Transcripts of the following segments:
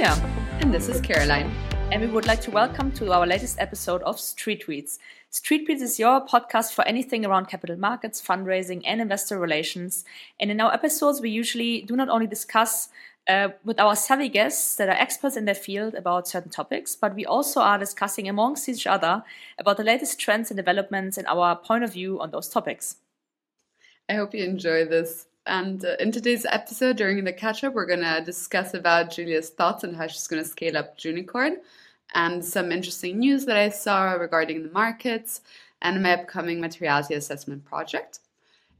Julia. And this is Caroline. And we would like to welcome to our latest episode of Street Tweets. Street Tweets is your podcast for anything around capital markets, fundraising, and investor relations. And in our episodes, we usually do not only discuss uh, with our savvy guests that are experts in their field about certain topics, but we also are discussing amongst each other about the latest trends and developments and our point of view on those topics. I hope you enjoy this. And uh, in today's episode, during the catch up, we're going to discuss about Julia's thoughts on how she's going to scale up Junicorn and some interesting news that I saw regarding the markets and my upcoming materiality assessment project.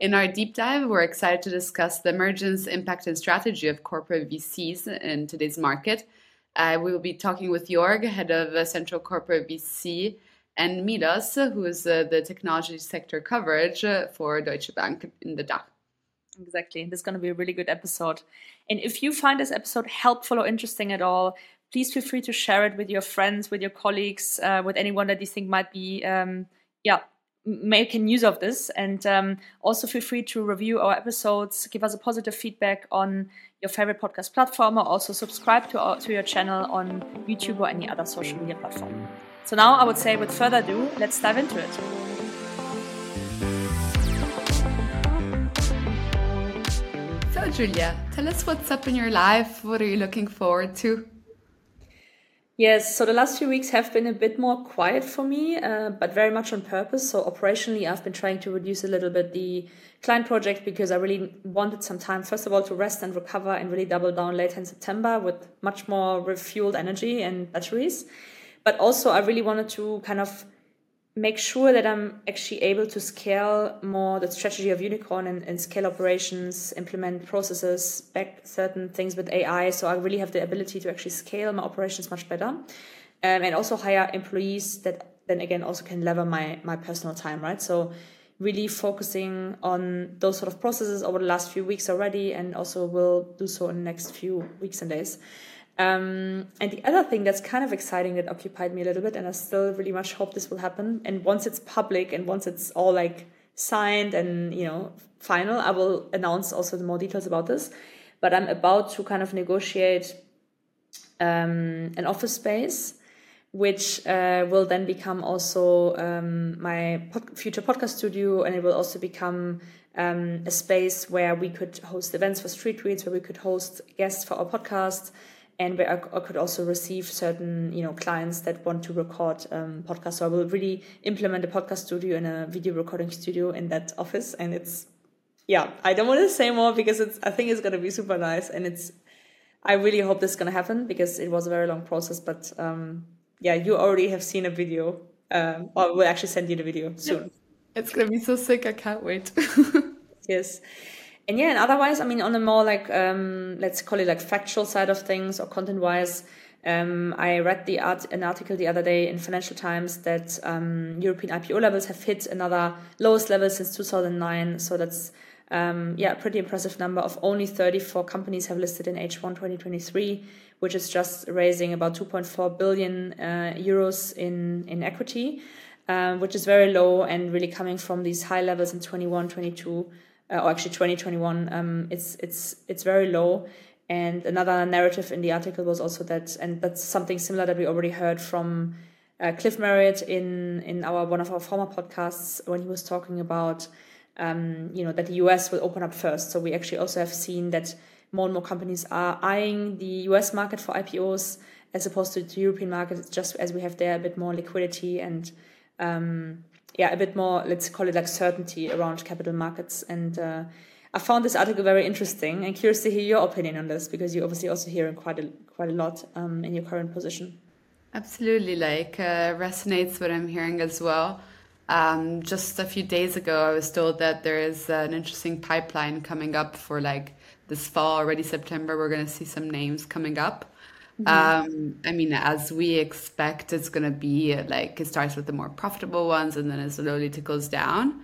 In our deep dive, we're excited to discuss the emergence, impact, and strategy of corporate VCs in today's market. Uh, we will be talking with Jorg, head of uh, Central Corporate VC, and Milos, who is uh, the technology sector coverage uh, for Deutsche Bank in the DACH. Exactly. This is going to be a really good episode. And if you find this episode helpful or interesting at all, please feel free to share it with your friends, with your colleagues, uh, with anyone that you think might be, um, yeah, making use of this. And um, also feel free to review our episodes, give us a positive feedback on your favorite podcast platform, or also subscribe to, our, to your channel on YouTube or any other social media platform. So now I would say, with further ado, let's dive into it. Julia, tell us what's up in your life. What are you looking forward to? Yes, so the last few weeks have been a bit more quiet for me, uh, but very much on purpose. So operationally, I've been trying to reduce a little bit the client project because I really wanted some time, first of all, to rest and recover and really double down later in September with much more refueled energy and batteries. But also, I really wanted to kind of make sure that I'm actually able to scale more the strategy of Junicorn and, and, scale operations, implement processes, back certain things with AI. So I really have the ability to actually scale my operations much better. Um, and also hire employees that then again also can lever my my personal time, right? So really focusing on those sort of processes over the last few weeks already and also will do so in the next few weeks and days. Um, and the other thing that's kind of exciting that occupied me a little bit, and I still really much hope this will happen. And once it's public and once it's all like signed and you know final, I will announce also the more details about this. But I'm about to kind of negotiate um, an office space, which uh, will then become also um, my pod- future podcast studio, and it will also become um, a space where we could host events for Street Tweets, where we could host guests for our podcast and where I, I, could also receive certain you know clients that want to record um, podcasts. So I will really implement a podcast studio and a video recording studio in that office, and it's yeah. I don't want to say more because it's I think it's gonna be super nice, and it's I really hope this is gonna happen because it was a very long process. But um, yeah, you already have seen a video, um, or we'll actually send you the video soon. It's gonna be so sick! I can't wait. yes and yeah, and otherwise, I mean, on a more like um, let's call it like factual side of things or content wise, um, I read the art an article the other day in Financial Times that um, European IPO levels have hit another lowest level since 2009. So that's um, yeah, a pretty impressive number of only 34 companies have listed in H1 2023, which is just raising about 2.4 billion uh, euros in in equity, um, which is very low and really coming from these high levels in 21, 22 uh, or actually 2021, um, it's it's it's very low. And another narrative in the article was also that, and that's something similar that we already heard from uh, Cliff Marriott in in our one of our former podcasts when he was talking about, um, you know, that the US will open up first. So we actually also have seen that more and more companies are eyeing the US market for IPOs as opposed to the European market, just as we have there a bit more liquidity and um, yeah, a bit more, let's call it like certainty around capital markets. And uh, I found this article very interesting and curious to hear your opinion on this because you obviously also hear quite a, quite a lot um, in your current position. Absolutely, like uh, resonates what I'm hearing as well. Um, just a few days ago, I was told that there is an interesting pipeline coming up for like this fall, already September. We're going to see some names coming up. Um, I mean, as we expect, it's going to be like it starts with the more profitable ones and then it slowly tickles down.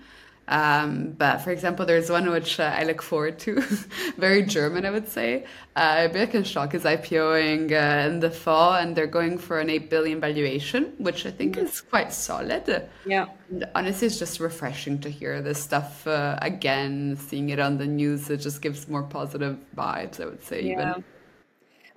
Um, but for example, there's one which uh, I look forward to, very German, I would say. Uh, Birkenstock is IPOing uh, in the fall, and they're going for an eight billion valuation, which I think is quite solid. Yeah. And honestly, it's just refreshing to hear this stuff uh, again. Seeing it on the news, it just gives more positive vibes. I would say yeah. even.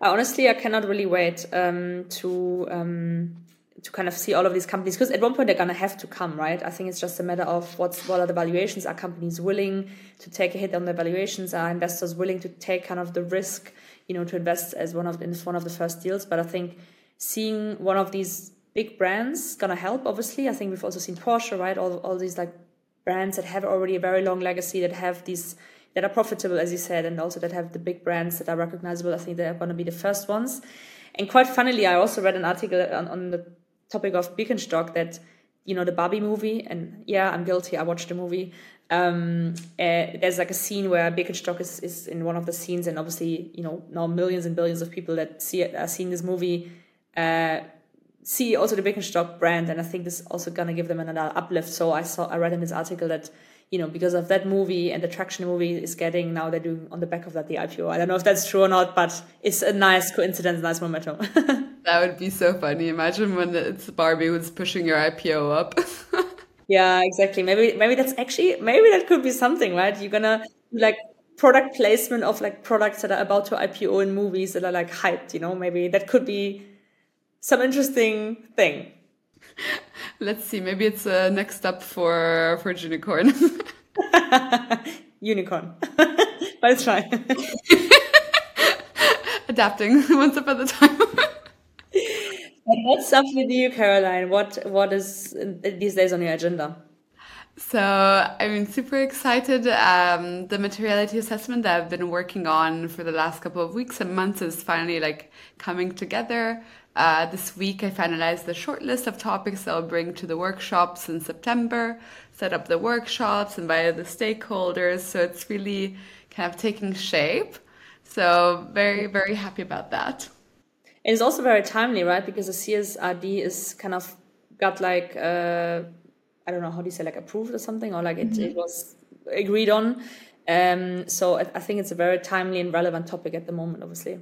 I honestly I cannot really wait um, to um, to kind of see all of these companies because at one point they're gonna have to come, right? I think it's just a matter of what's what are the valuations? Are companies willing to take a hit on their valuations? Are investors willing to take kind of the risk, you know, to invest as one of in one of the first deals? But I think seeing one of these big brands gonna help. Obviously, I think we've also seen Porsche, right? All all these like brands that have already a very long legacy that have these that are profitable, as you said, and also that have the big brands that are recognizable. I think they're going to be the first ones. And quite funnily, I also read an article on, on the topic of Birkenstock that you know the Barbie movie, and yeah, I'm guilty. I watched the movie. Um, uh, there's like a scene where Birkenstock is, is in one of the scenes, and obviously, you know, now millions and billions of people that see it are seeing this movie uh, see also the Birkenstock brand, and I think this is also gonna give them another uplift. So I saw I read in this article that you know, because of that movie and the traction movie is getting now they're doing on the back of that the IPO. I don't know if that's true or not, but it's a nice coincidence, nice momentum. that would be so funny. Imagine when it's Barbie who's pushing your IPO up. yeah, exactly. Maybe maybe that's actually maybe that could be something, right? You're gonna like product placement of like products that are about to IPO in movies that are like hyped, you know, maybe that could be some interesting thing. Let's see. Maybe it's a next up for for Junicorn. Junicorn. Let's try. Adapting one step at a time. what's up with you, Caroline? What what is these days on your agenda? So I'm super excited. Um, the materiality assessment that I've been working on for the last couple of weeks and months is finally like coming together. Uh, this week, I finalized the short list of topics I'll bring to the workshops in September, set up the workshops, invited the stakeholders. So it's really kind of taking shape. So very, very happy about that. And it's also very timely, right? Because the CSRD is kind of got like, uh, I don't know, how do you say, like approved or something, or like it, mm-hmm. it was agreed on. Um, so I, I think it's a very timely and relevant topic at the moment, obviously.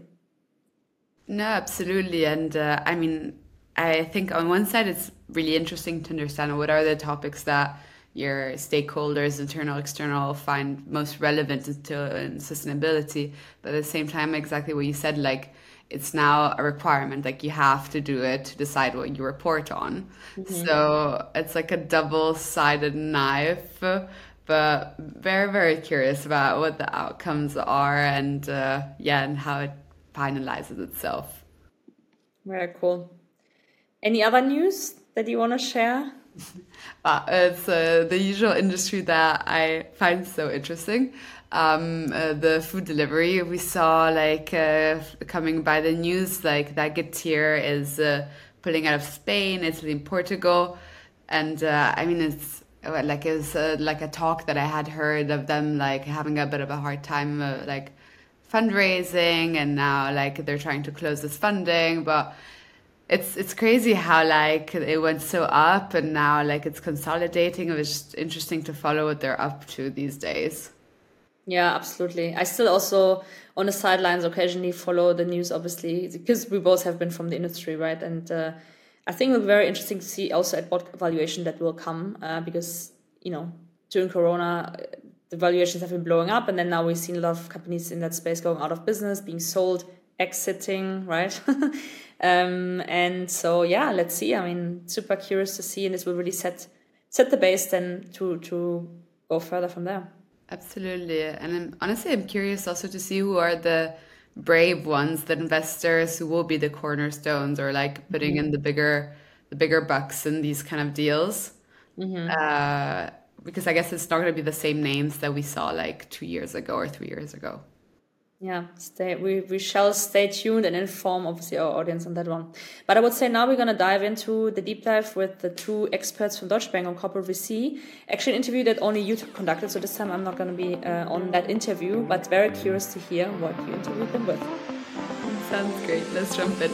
No, absolutely. And uh, I mean, I think on one side, it's really interesting to understand what are the topics that your stakeholders, internal, external, find most relevant to in sustainability. But at the same time, exactly what you said, like it's now a requirement, like you have to do it to decide what you report on. Mm-hmm. So it's like a double sided knife. But very, very curious about what the outcomes are and uh, yeah, and how it finalizes itself. Very cool. Any other news that you want to share? uh, it's uh, the usual industry that I find so interesting. Um, uh, the food delivery we saw like uh, coming by the news like that Getir is uh, pulling out of Spain, Italy, and Portugal, and uh, I mean it's like it was like a talk that I had heard of them like having a bit of a hard time like fundraising and now like they're trying to close this funding but it's it's crazy how like it went so up and now like it's consolidating it was just interesting to follow what they're up to these days. Yeah absolutely. I still also on the sidelines occasionally follow the news obviously because we both have been from the industry right? And uh, i think it'll be very interesting to see also at what valuation that will come uh, because you know during corona the valuations have been blowing up, and then now we've seen a lot of companies in that space going out of business, being sold, exiting, right? um, and so yeah, let's see. I mean, super curious to see, and this will really set set the base then to to go further from there. Absolutely, and I'm, honestly, I'm curious also to see who are the brave ones, the investors who will be the cornerstones, or like putting mm-hmm. in the bigger the bigger bucks in these kind of deals. Mm-hmm. Uh, because I guess it's not going to be the same names that we saw like two years ago or three years ago. Yeah, stay. We we shall stay tuned and inform obviously our audience on that one. But I would say now we're gonna dive into the deep dive with the two experts from Deutsche Bank on corporate VC. Actually, an interview that only you conducted, so this time I'm not gonna be uh, on that interview, but very curious to hear what you interviewed them with. Sounds great. Let's jump in.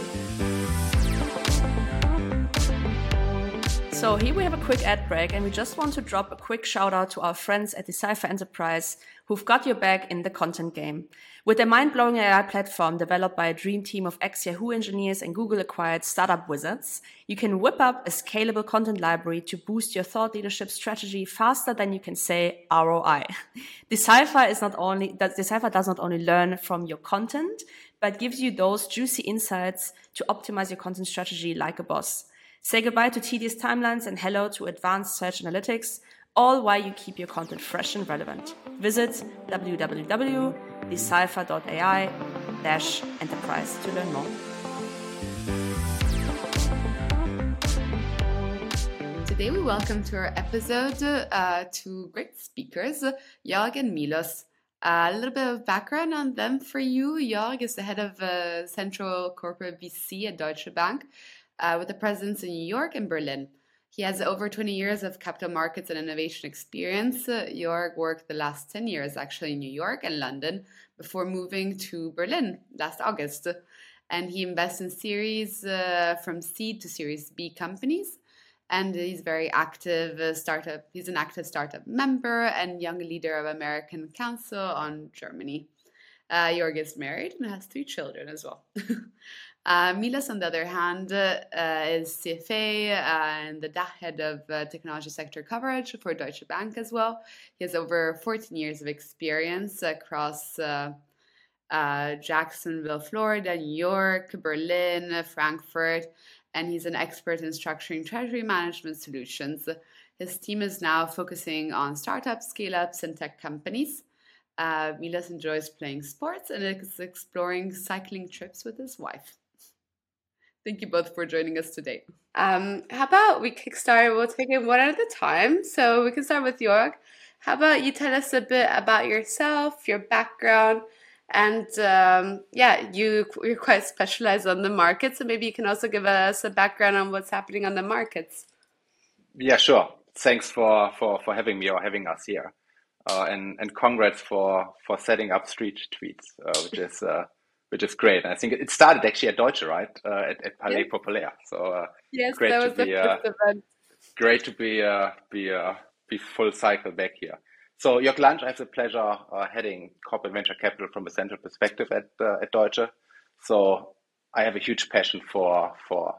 So here we have a quick ad break and we just want to drop a quick shout out to our friends at Decipher Enterprise who've got your back in the content game. With their mind-blowing AI platform developed by a dream team of ex-Yahoo engineers and Google-acquired startup wizards, you can whip up a scalable content library to boost your thought leadership strategy faster than you can say ROI. Decipher is not only, Decipher does not only learn from your content, but gives you those juicy insights to optimize your content strategy like a boss. Say goodbye to tedious timelines and hello to advanced search analytics, all while you keep your content fresh and relevant. Visit www.decipher.ai enterprise to learn more. Today we welcome to our episode uh, two great speakers, Jörg and Milos. Uh, a little bit of background on them for you. Jörg is the head of uh, Central Corporate VC at Deutsche Bank uh, with a presence in New York and Berlin. He has over 20 years of capital markets and innovation experience. Uh, Jörg worked the last 10 years actually in New York and London before moving to Berlin last August. And he invests in series uh, from seed to series B companies and he's very active uh, startup. He's an active startup member and young leader of American Council on Germany. Uh, Jörg is married and has three children as well. uh, Milos, on the other hand, uh, is CFA and the head of uh, technology sector coverage for Deutsche Bank as well. He has over 14 years of experience across uh, uh, Jacksonville, Florida, New York, Berlin, Frankfurt, and he's an expert in structuring treasury management solutions. His team is now focusing on startups, scale ups, and tech companies. Uh, Milos enjoys playing sports and is exploring cycling trips with his wife. Thank you both for joining us today. Um, how about we kickstart? We'll take it one at a time. So we can start with Jörg. How about you tell us a bit about yourself, your background, and um, yeah, you you're quite specialized on the market, so maybe you can also give us a background on what's happening on the markets. Yeah, sure. Thanks for for for having me or having us here, uh, and and congrats for for setting up Street Tweets, uh, which is uh, which is great. I think it started actually at Deutsche, right? Uh, at, at Palais Populaire. So uh, yes, great that was to be, the uh, first event. Great to be be be full cycle back here. So Jörg Landsch, I have the pleasure uh, heading corporate venture capital from a central perspective at uh, at Deutsche. So I have a huge passion for for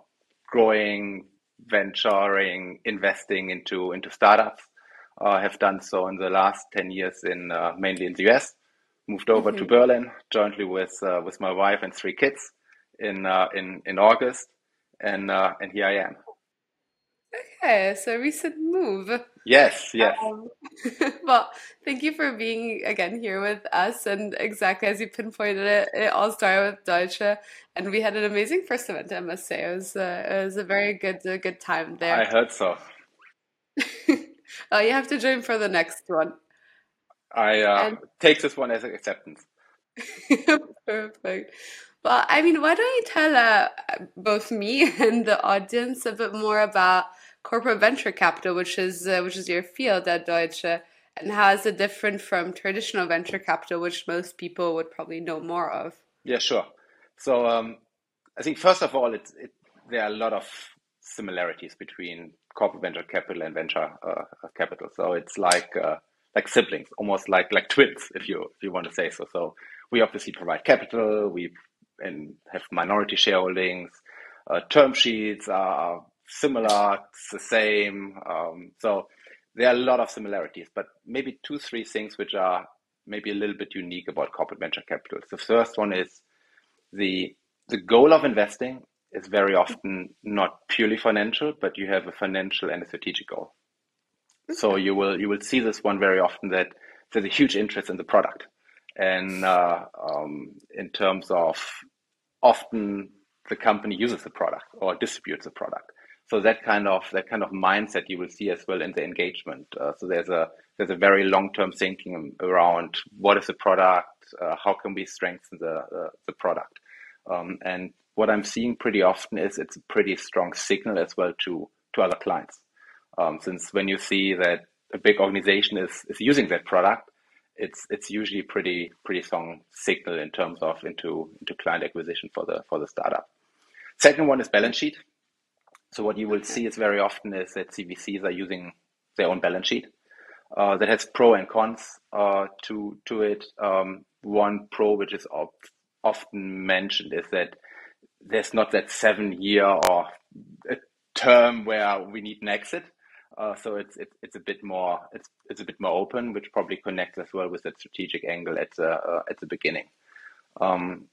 growing, venturing, investing into into startups. Uh, I uh, have done so in the last ten years in uh, mainly in the US. Moved over mm-hmm. to Berlin jointly with uh, with my wife and three kids in in in August, and and here I am. Okay, so recent move. Yes, yes. Um, well, thank you for being again here with us. And exactly as you pinpointed it, it all started with Deutsche, and we had an amazing first event. I must say, it was uh, it was a very good a good time there. I heard so. oh, you have to join for the next one. I uh, and... take this one as an acceptance. Perfect. Well, I mean, why don't you tell uh, both me and the audience a bit more about corporate venture capital, which is uh, which is your field at Deutsche, and how is it different from traditional venture capital, which most people would probably know more of? Yeah, sure. So um, I think first of all, it's it, there are a lot of similarities between corporate venture capital and venture uh, capital. So it's like uh, like siblings, almost like like twins, if you if you want to say so. So we obviously provide capital, we and have minority shareholdings. Uh, term sheets are similar, it's the same. Um, so there are a lot of similarities, but maybe two, three things which are maybe a little bit unique about corporate venture capital. The first one is the the goal of investing is very often not purely financial, but you have a financial and a strategic goal. So you will you will see this one very often that there's a huge interest in the product, and uh, um, in terms of often the company uses the product or distributes the product so that kind of that kind of mindset you will see as well in the engagement. Uh, so there's a there's a very long term thinking around what is the product, uh, how can we strengthen the uh, the product, um, and what I'm seeing pretty often is it's a pretty strong signal as well to to other clients. Um, since when you see that a big organization is is using that product, it's it's usually pretty pretty strong signal in terms of into into client acquisition for the for the startup. Second one is balance sheet. So what you will see is very often is that CVCs are using their own balance sheet. Uh, that has pro and cons uh, to to it. Um, one pro, which is often mentioned, is that there's not that seven year or term where we need an exit. Uh, so it's it, it's a bit more it's it's a bit more open, which probably connects as well with that strategic angle at the uh, at the beginning. Um,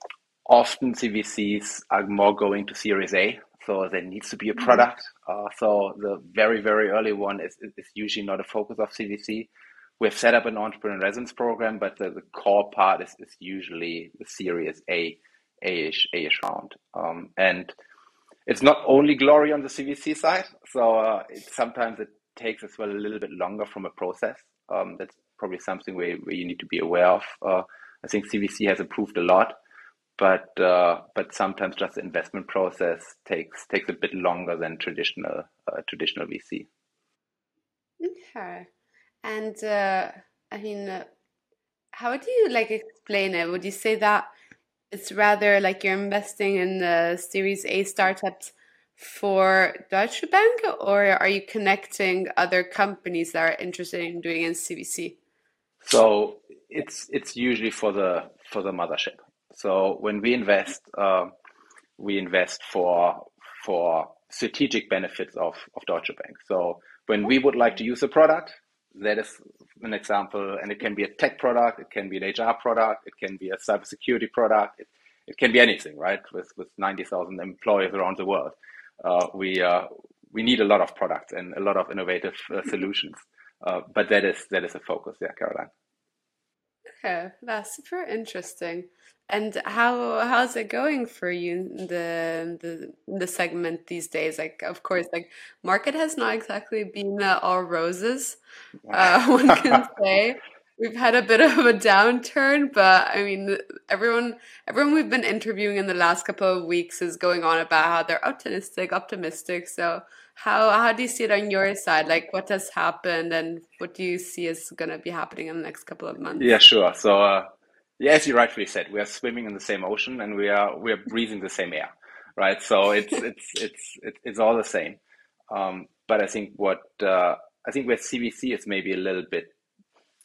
often CVCs are more going to Series A, so there needs to be a product. Uh, so the very very early one is, is usually not a focus of CVC. We've set up an entrepreneur residence program, but the, the core part is, is usually the Series A, A-ish, A-ish round. Um, and it's not only glory on the CVC side. So uh, it, sometimes it takes as well a little bit longer from a process. Um, that's probably something where, where you need to be aware of. Uh, I think CVC has improved a lot, but uh, but sometimes just the investment process takes takes a bit longer than traditional uh, traditional VC. Okay. And uh, I mean, uh, how would you like explain it? Would you say that it's rather like you're investing in the Series A startups for Deutsche Bank, or are you connecting other companies that are interested in doing in CVC? So it's it's usually for the for the mothership. So when we invest, uh, we invest for for strategic benefits of, of Deutsche Bank. So when we would like to use a product, that is an example, and it can be a tech product, it can be an HR product, it can be a cybersecurity product, it, it can be anything, right? With with ninety thousand employees around the world, uh, we uh, we need a lot of products and a lot of innovative uh, solutions. Uh, but that is that is a focus, yeah, Caroline. Okay, that's super interesting. And how how's it going for you in the the the segment these days? Like, of course, like market has not exactly been uh, all roses. Uh, one can say we've had a bit of a downturn, but I mean, everyone everyone we've been interviewing in the last couple of weeks is going on about how they're optimistic, optimistic. So, how how do you see it on your side? Like, what has happened, and what do you see is going to be happening in the next couple of months? Yeah, sure. So. Uh yeah, as you rightfully said, we are swimming in the same ocean and we are we are breathing the same air, right? So it's it's it's it's, it's all the same. Um, but I think what uh, I think with CVC is maybe a little bit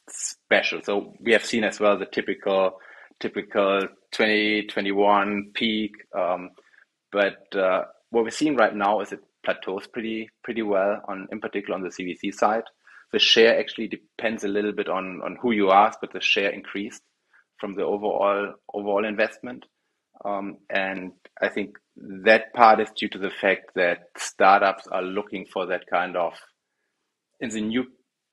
special. So we have seen as well the typical typical 2021 peak, um, but uh, what we're seeing right now is it plateaus pretty pretty well on in particular on the CVC side. The share actually depends a little bit on on who you ask, but the share increased from the overall overall investment. Um, and I think that part is due to the fact that startups are looking for that kind of in the new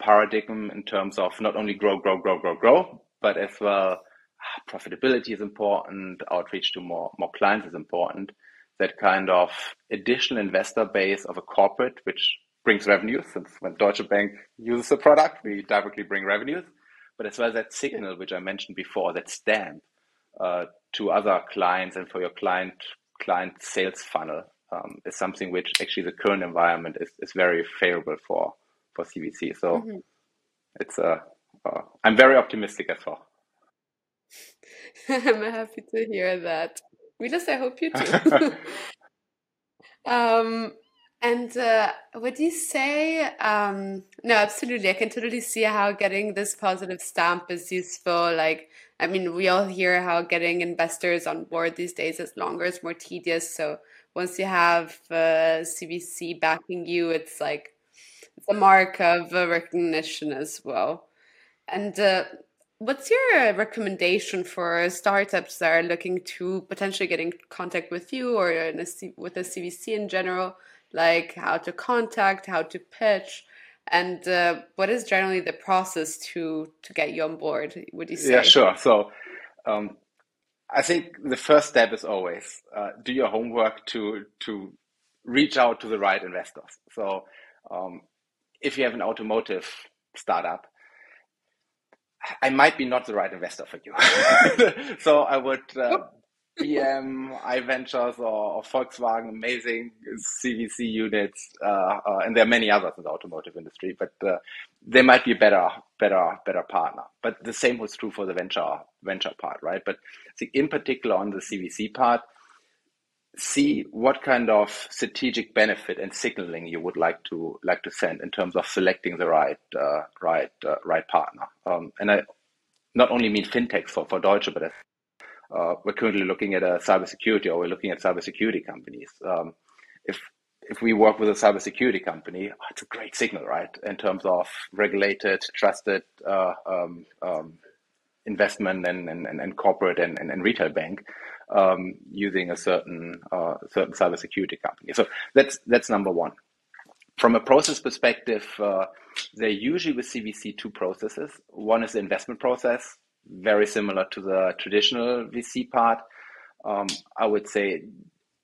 paradigm in terms of not only grow, grow, grow, grow, grow, but as well ah, profitability is important, outreach to more more clients is important. That kind of additional investor base of a corporate, which brings revenue, since when Deutsche Bank uses the product, we directly bring revenues but as well as that signal, which I mentioned before, that stamp uh, to other clients and for your client client sales funnel um, is something which actually the current environment is, is very favorable for for CVC. So mm-hmm. it's uh, uh, I'm very optimistic as well. I'm happy to hear that. Milos, I hope you too. um, and uh, would you say, um, no, absolutely. I can totally see how getting this positive stamp is useful. Like, I mean, we all hear how getting investors on board these days is longer, it's more tedious. So once you have uh, CVC backing you, it's like, it's a mark of recognition as well. And uh, what's your recommendation for startups that are looking to potentially get in contact with you or a, with a CVC in general? like how to contact, how to pitch, and uh, what is generally the process to to get you on board? Would you say? Yeah, sure. So. Um, I think the first step is always uh, do your homework to to reach out to the right investors. So um, if you have an automotive startup, I might be not the right investor for you. so I would uh, BMW iVentures, or, or, Volkswagen, amazing CVC units, uh, uh, and there are many others in the automotive industry. But uh, they might be a better, better, better partner. But the same was true for the venture venture part, right? But in particular on the CVC part, see what kind of strategic benefit and signaling you would like to like to send in terms of selecting the right uh, right uh, right partner. Um, and I not only mean fintechs for, for Deutsche, but uh, we're currently looking at a cybersecurity, or we're looking at cybersecurity companies. Um, if if we work with a cybersecurity company, oh, it's a great signal, right? In terms of regulated, trusted uh, um, um, investment and, and, and corporate and, and, and, retail bank. Um, using a certain uh, certain cybersecurity company. So that's that's number one. From a process perspective, uh, they're usually with CVC two processes. One is the investment process, very similar to the traditional VC part. Um, I would say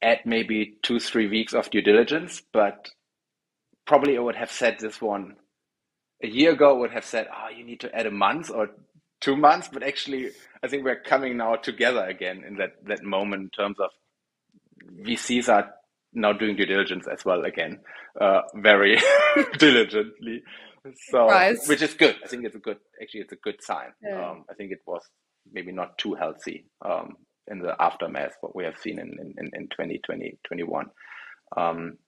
add maybe two three weeks of due diligence, but probably I would have said this one a year ago. Would have said, oh, you need to add a month or two months, but actually, I think we're coming now together again in that that moment in terms of VCs are now doing due diligence as well again, uh, very diligently. So, which is good. I think it's a good, actually, it's a good sign. Yeah. Um, I think it was maybe not too healthy um, in the aftermath what we have seen in in, in 2020, 21. Um,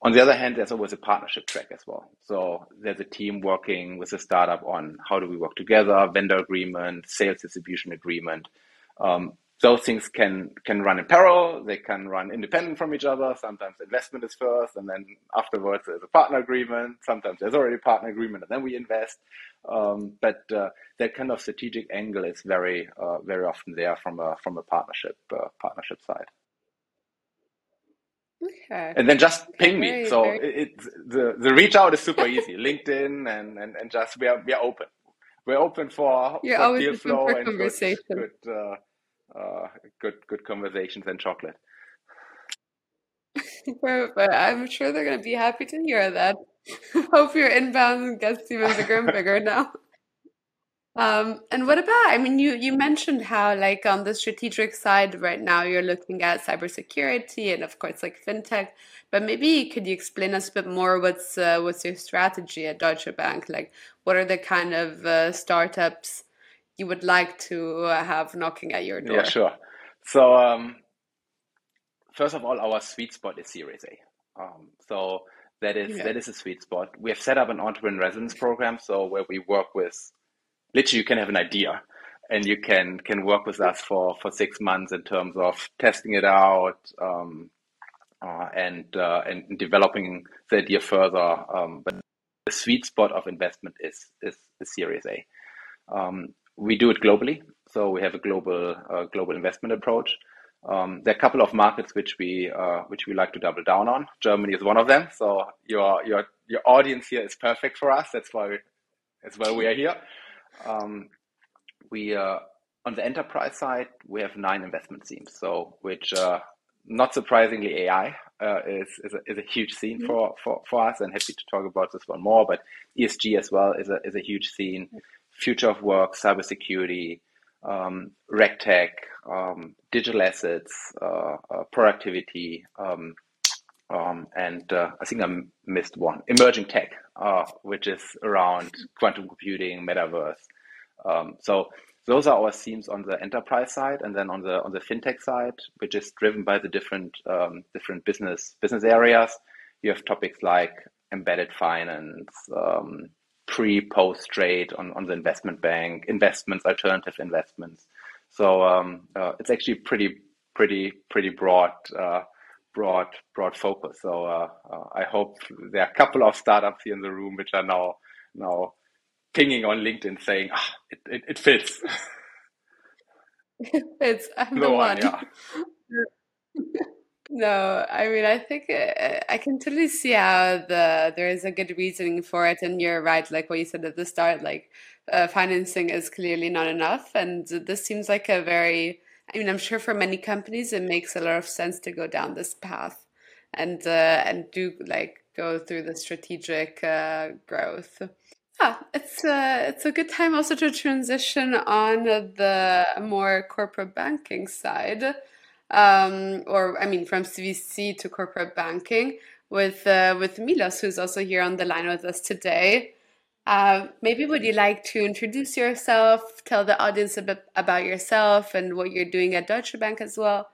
on the other hand, there's always a partnership track as well. So there's a team working with a startup on how do we work together, vendor agreement, sales distribution agreement. Um, those things can can run in parallel. They can run independent from each other. Sometimes investment is first, and then afterwards there's a partner agreement. Sometimes there's already a partner agreement, and then we invest. Um, but uh, that kind of strategic angle is very uh, very often there from a from a partnership uh, partnership side. Okay. And then just ping me. so very... it, it, the the reach out is super easy. LinkedIn and, and and just we are we are open. We're open for, You're for deal flow and conversation. good, good, uh, uh, good good conversations and chocolate. but I'm sure they're going to be happy to hear that. Hope your inbound gets even bigger and bigger now. Um, and what about, I mean, you, you mentioned how like on the strategic side right now you're looking at cybersecurity and of course like fintech, but maybe could you explain us a bit more what's uh, what's your strategy at Deutsche Bank? Like what are the kind of uh, startups you would like to uh, have knocking at your door? Yeah, sure. So um, first of all, our sweet spot is Series A. Um, so that is yeah. that is a sweet spot. We have set up an entrepreneur residence program, so where we work with literally you can have an idea and you can can work with us for for six months in terms of testing it out um, uh, and uh, and developing the idea further. Um, but the sweet spot of investment is is, the Series A. Um, we do it globally, so we have a global uh, global investment approach. Um, there are a couple of markets which we uh, which we like to double down on. Germany is one of them. So your your your audience here is perfect for us. That's why we, that's why we are here. Um, we uh, on the enterprise side we have nine investment themes. So which uh, not surprisingly AI uh, is is a, is a huge scene mm-hmm. for, for for us, and happy to talk about this one more. But ESG as well is a is a huge scene. Future of work, cybersecurity, um, regtech, um, digital assets, uh, uh, productivity, um, um, and uh, I think I missed one, emerging tech, uh, which is around quantum computing, metaverse. Um, so those are our themes on the enterprise side, and then on the on the fintech side, which is driven by the different um, different business business areas. You have topics like embedded finance, um, pre post trade on, on the investment bank, investments, alternative investments. So um, uh, it's actually pretty pretty pretty broad uh, broad broad focus. So uh, uh, I hope there are a couple of startups here in the room which are now now pinging on LinkedIn saying ah, it, it, it fits. It fits. I'm the one. Yeah. no, I mean I think uh, I can totally see how the there is a good reasoning for it, and you're right. Like what you said at the start, like uh, financing is clearly not enough, and this seems like a very I mean, I'm sure for many companies it makes a lot of sense to go down this path and uh, and do like go through the strategic uh, growth. Yeah, it's a, uh, it's a good time also to transition on the more corporate banking side, um, or I mean, from CVC to corporate banking with uh, with Milos, who's also here on the line with us today. Uh, maybe would you like to introduce yourself, tell the audience a bit about yourself and what you're doing at Deutsche Bank as well?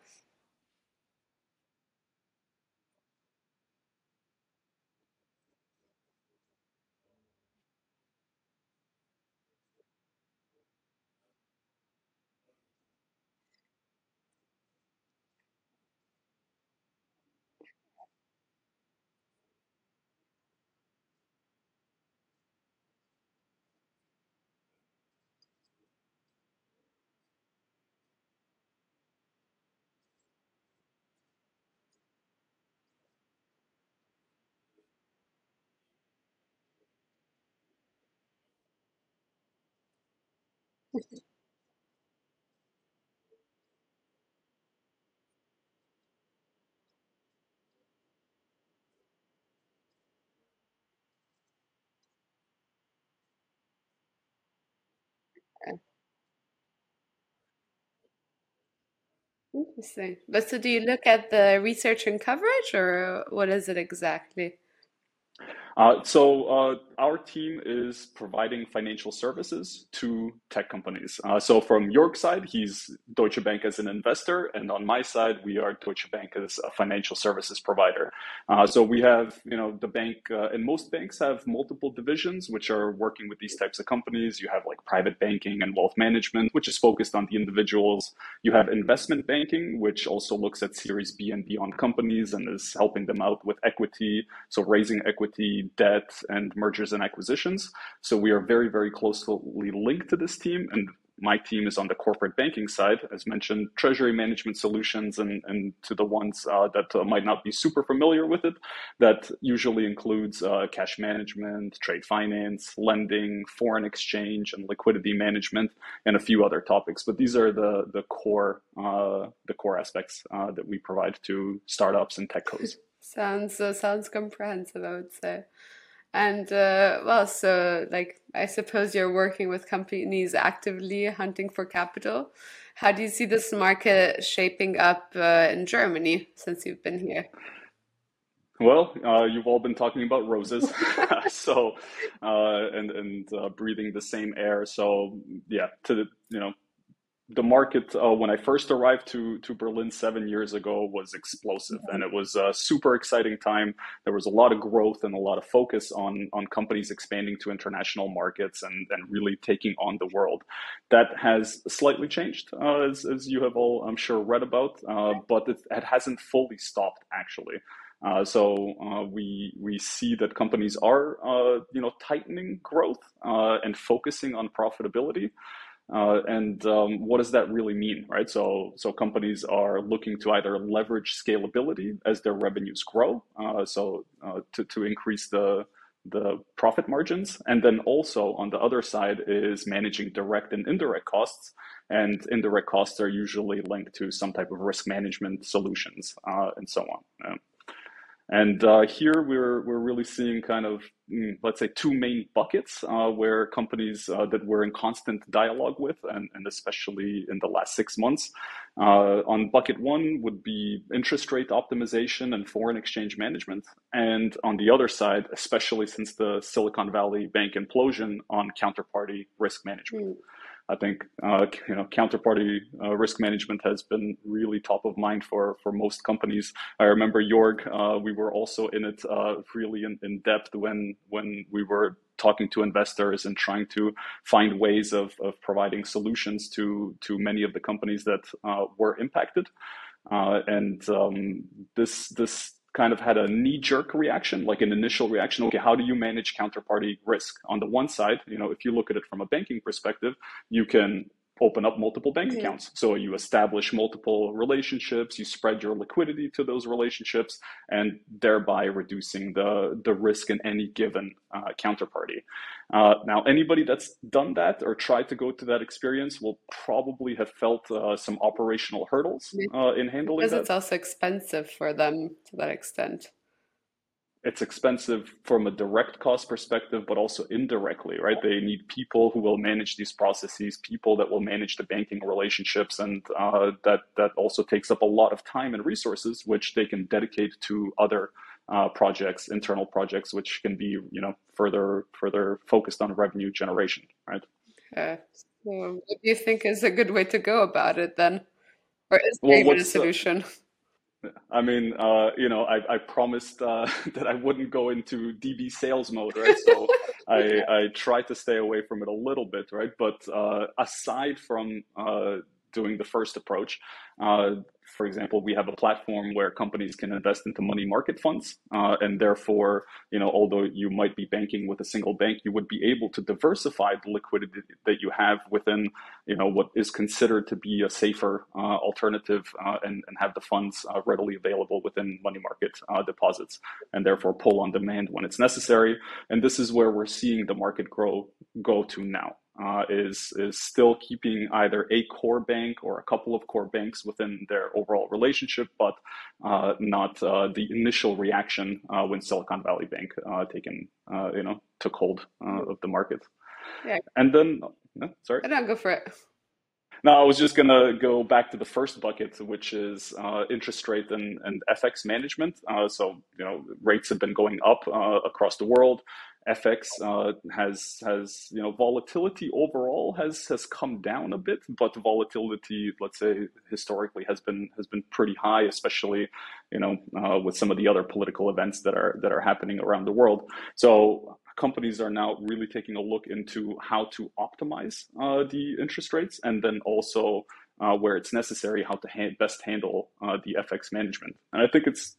Interesting. But so do you look at the research and coverage, or what is it exactly? Uh, so uh, our team is providing financial services to tech companies. Uh, so from Jörg's side, he's Deutsche Bank as an investor, and on my side, we are Deutsche Bank as a financial services provider. Uh, so we have, you know, the bank, uh, and most banks have multiple divisions which are working with these types of companies. You have like private banking and wealth management, which is focused on the individuals. You have investment banking, which also looks at Series B and beyond companies and is helping them out with equity, so raising equity debt, and mergers and acquisitions. So we are very, very closely linked to this team. And my team is on the corporate banking side, as mentioned, treasury management solutions, and, and to the ones uh, that uh, might not be super familiar with it, that usually includes uh, cash management, trade finance, lending, foreign exchange, and liquidity management, and a few other topics. But these are the the core uh, the core aspects uh, that we provide to startups and tech codes. Sounds uh, sounds comprehensive, I would say. And uh, well, so like I suppose you're working with companies actively hunting for capital. How do you see this market shaping up uh, in Germany since you've been here? Well, uh, you've all been talking about roses, so uh, and and uh, breathing the same air. So yeah, to the, you know, the market uh, when I first arrived to to Berlin seven years ago was explosive, and it was a super exciting time. There was a lot of growth and a lot of focus on on companies expanding to international markets and and really taking on the world. That has slightly changed, uh, as as you have all I'm sure read about, uh, but it, it, hasn't fully stopped actually. Uh, so uh, we we see that companies are uh, you know tightening growth and focusing on profitability. Uh, and um, what does that really mean, right? So, so companies are looking to either leverage scalability as their revenues grow, uh, so uh, to to increase the the profit margins, and then also on the other side is managing direct and indirect costs. And indirect costs are usually linked to some type of risk management solutions uh, and so on. And uh, here we're we're really seeing kind of mm, let's say two main buckets uh, where companies uh, that we're in constant dialogue with, and, and especially in the last six months. Uh, on bucket one would be interest rate optimization and foreign exchange management, and on the other side, especially since the Silicon Valley Bank implosion, on counterparty risk management. Mm. I think uh, you know counterparty uh, risk management has been really top of mind for for most companies. I remember Jorg, uh, we were also in it uh, really in, in depth when when we were talking to investors and trying to find ways of, of providing solutions to to many of the companies that uh, were impacted. Uh, and um, this this kind of had a knee jerk reaction, like an initial reaction. Okay, how do you manage counterparty risk? On the one side, you know, if you look at it from a banking perspective, you can open up multiple bank mm-hmm. accounts. So you establish multiple relationships, you spread your liquidity to those relationships, and thereby reducing the, the risk in any given uh, counterparty. Uh, now, anybody that's done that or tried to go to that experience will probably have felt uh, some operational hurdles uh, in handling because that. it's also expensive for them to that extent it's expensive from a direct cost perspective, but also indirectly, right? They need people who will manage these processes, people that will manage the banking relationships, and uh, that that also takes up a lot of time and resources, which they can dedicate to other uh, projects, internal projects, which can be, you know, further further focused on revenue generation, right? Uh, so what do you think is a good way to go about it then, or is there a solution? I mean, uh, you know, I, I promised uh, that I wouldn't go into DB sales mode, right? So I, I tried to stay away from it a little bit, right? But uh, aside from uh, doing the first approach, uh, for example, we have a platform where companies can invest into money market funds, uh, and therefore, you know, although you might be banking with a single bank, you would be able to diversify the liquidity that you have within, you know, what is considered to be a safer uh, alternative, uh, and, and have the funds uh, readily available within money market uh, deposits, and therefore pull on demand when it's necessary. And this is where we're seeing the market grow go to now. Uh, is is still keeping either a core bank or a couple of core banks within their overall relationship, but uh, not uh, the initial reaction uh, when Silicon Valley Bank uh, taken you know took hold of the market. Yeah. And then, no, sorry. I don't go for it. No, I was just going to go back to the first bucket, which is uh, interest rate and, and FX management. Uh, so, you know, rates have been going up uh, across the world. FX uh, has has you know volatility overall has has come down a bit, but volatility, let's say historically, has been has been pretty high, especially you know uh, with some of the other political events that are that are happening around the world. So companies are now really taking a look into how to optimize uh, the interest rates and then also uh, where it's necessary how to ha- best handle uh, the FX management. And I think it's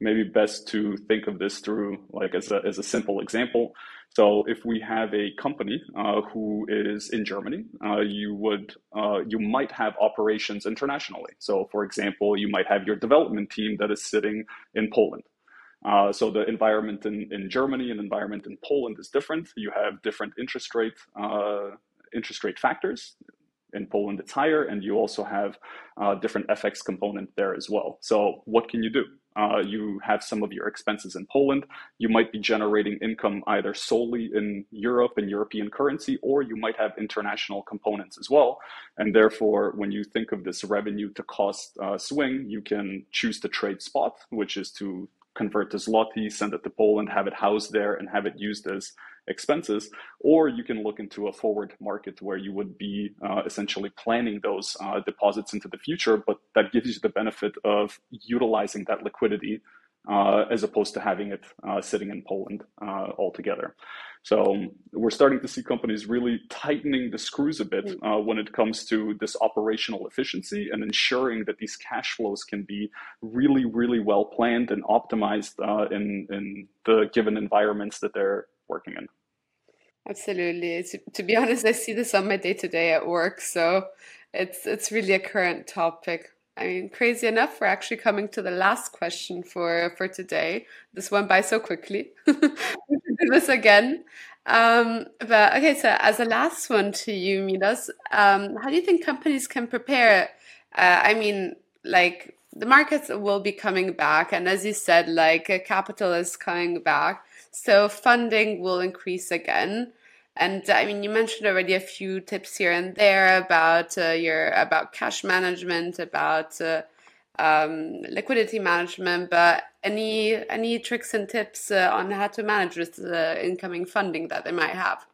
maybe best to think of this through like as a, as a simple example. So if we have a company uh, who is in Germany, uh, you would uh, you might have operations internationally. So for example, you might have your development team that is sitting in Poland. Uh, so the environment in, in Germany and environment in Poland is different. You have different interest rate uh, interest rate factors. In Poland, it's higher, and you also have uh, different FX component there as well. So what can you do? Uh, you have some of your expenses in Poland. You might be generating income either solely in Europe and European currency, or you might have international components as well. And therefore, when you think of this revenue to cost uh, swing, you can choose to trade spot, which is to convert to zloty, send it to Poland, have it housed there, and have it used as expenses. Or you can look into a forward market where you would be uh, essentially planning those uh, deposits into the future, but that gives you the benefit of utilizing that liquidity uh, as opposed to having it uh, sitting in Poland uh, altogether. So um, we're starting to see companies really tightening the screws a bit mm. uh, when it comes to this operational efficiency and ensuring that these cash flows can be really, really well planned and optimized uh, in in the given environments that they're working in. Absolutely. To, to be honest, I see this on my day to day at work, so it's it's really a current topic. I mean, crazy enough, we're actually coming to the last question for for today. This went by so quickly. we do this again. Um, but okay, so as a last one to you, Milos, um, how do you think companies can prepare? Uh, I mean, like the markets will be coming back, and as you said, like capital is coming back, so funding will increase again. And I mean, you mentioned already a few tips here and there about uh, your about cash management, about uh, um, liquidity management, but any any tricks and tips uh, on how to manage this uh, incoming funding that they might have?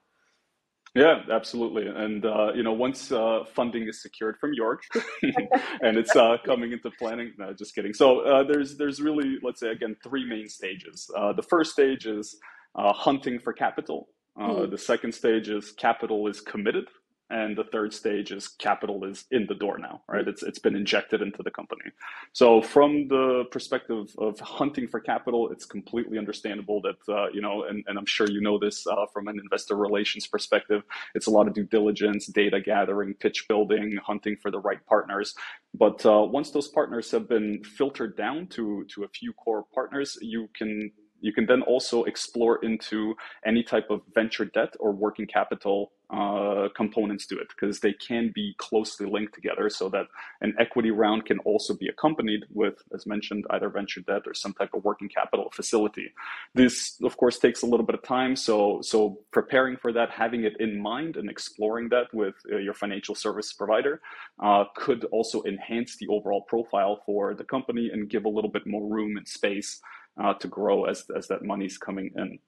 Yeah, absolutely. And uh, you know, once uh, funding is secured from Jörg, and it's uh, coming into planning. No, just kidding. So uh, there's there's really, let's say again, three main stages. Uh, the first stage is uh, hunting for capital. Uh, hmm. The second stage is capital is committed, and the third stage is capital is in the door now, right? It's it's been injected into the company. So from the perspective of hunting for capital, it's completely understandable that uh, you know, and, and I'm sure you know this uh, from an investor relations perspective. It's a lot of due diligence, data gathering, pitch building, hunting for the right partners. But uh, once those partners have been filtered down to to a few core partners, you can you can then also explore into any type of venture debt or working capital uh, components to it because they can be closely linked together so that an equity round can also be accompanied with, as mentioned, either venture debt or some type of working capital facility. This, of course, takes a little bit of time. So, so preparing for that, having it in mind and exploring that with uh, your financial service provider uh, could also enhance the overall profile for the company and give a little bit more room and space uh, to grow as, as that money's coming in.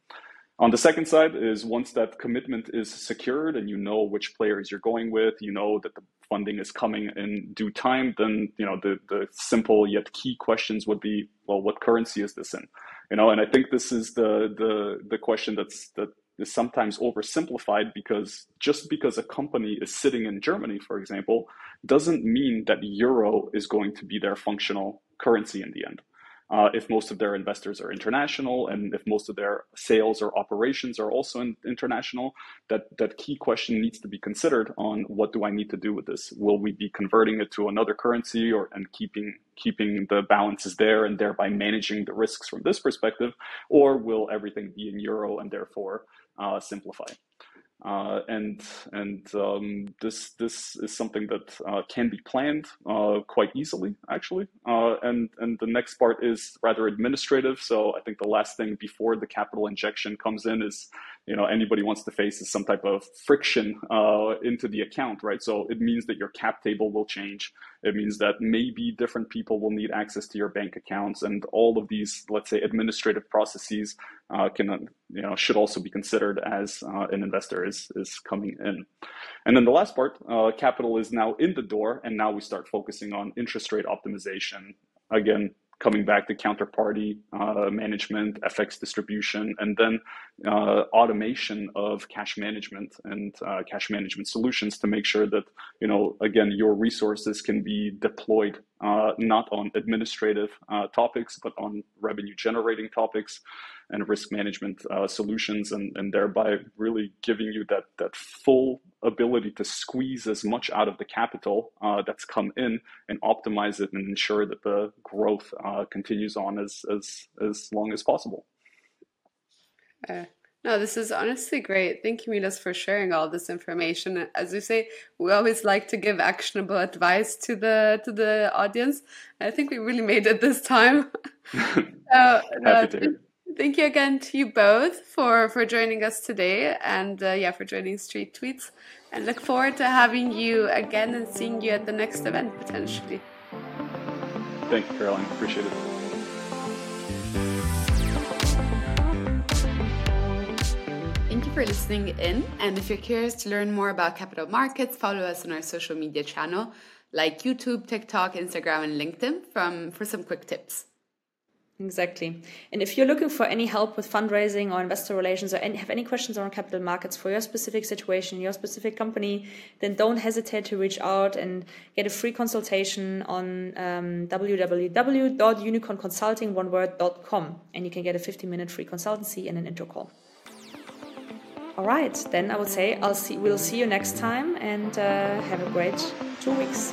On the second side is once that commitment is secured and you know which players you're going with, you know that the funding is coming in due time, then you know the the simple yet key questions would be, well, what currency is this in? You know, and I think this is the the the question that's that is sometimes oversimplified because just because a company is sitting in Germany, for example, doesn't mean that euro is going to be their functional currency in the end uh, if most of their investors are international and if most of their sales or operations are also in, international, that, that key question needs to be considered on what do I need to do with this? Will we be converting it to another currency or and keeping keeping the balances there and thereby managing the risks from this perspective, or will everything be in euro and therefore uh, simplify? Uh, and and um, this this is something that uh, can be planned uh, quite easily, actually. Uh, and and the next part is rather administrative. So I think the last thing before the capital injection comes in is, you know, anybody wants to face is some type of friction uh, into the account, right? So it means that your cap table will change. It means that maybe different people will need access to your bank accounts, and all of these, let's say, administrative processes uh, can you know should also be considered as uh, an investor is is coming in. And then the last part, uh, capital is now in the door, and now we start focusing on interest rate optimization. Again, coming back to counterparty uh, management, FX distribution, and then uh, automation of cash management and uh, cash management solutions to make sure that you know again your resources can be deployed uh, not on administrative uh, topics but on revenue generating topics and risk management uh, solutions, and, and thereby really giving you that that full ability to squeeze as much out of the capital uh, that's come in and optimize it and ensure that the growth uh, continues on as as as long as possible. No, this is honestly great. Thank you, Milos, for sharing all this information. As you say, we always like to give actionable advice to the to the audience. I think we really made it this time. uh, Happy to thank you again to you both for for joining us today and uh, yeah for joining Street Tweets and look forward to having you again and seeing you at the next event potentially thank you caroline appreciate it for listening in. And if you're curious to learn more about capital markets, follow us on our social media channel like YouTube, TikTok, Instagram, and LinkedIn from, for some quick tips. Exactly. And if you're looking for any help with fundraising or investor relations or any, have any questions around capital markets for your specific situation, your specific company, then don't hesitate to reach out and get a free consultation on um, www.unicornconsulting.com. And you can get a 15 minute free consultancy and an intro call. All right, then I would say I'll see, we'll see you next time and uh, have a great two weeks.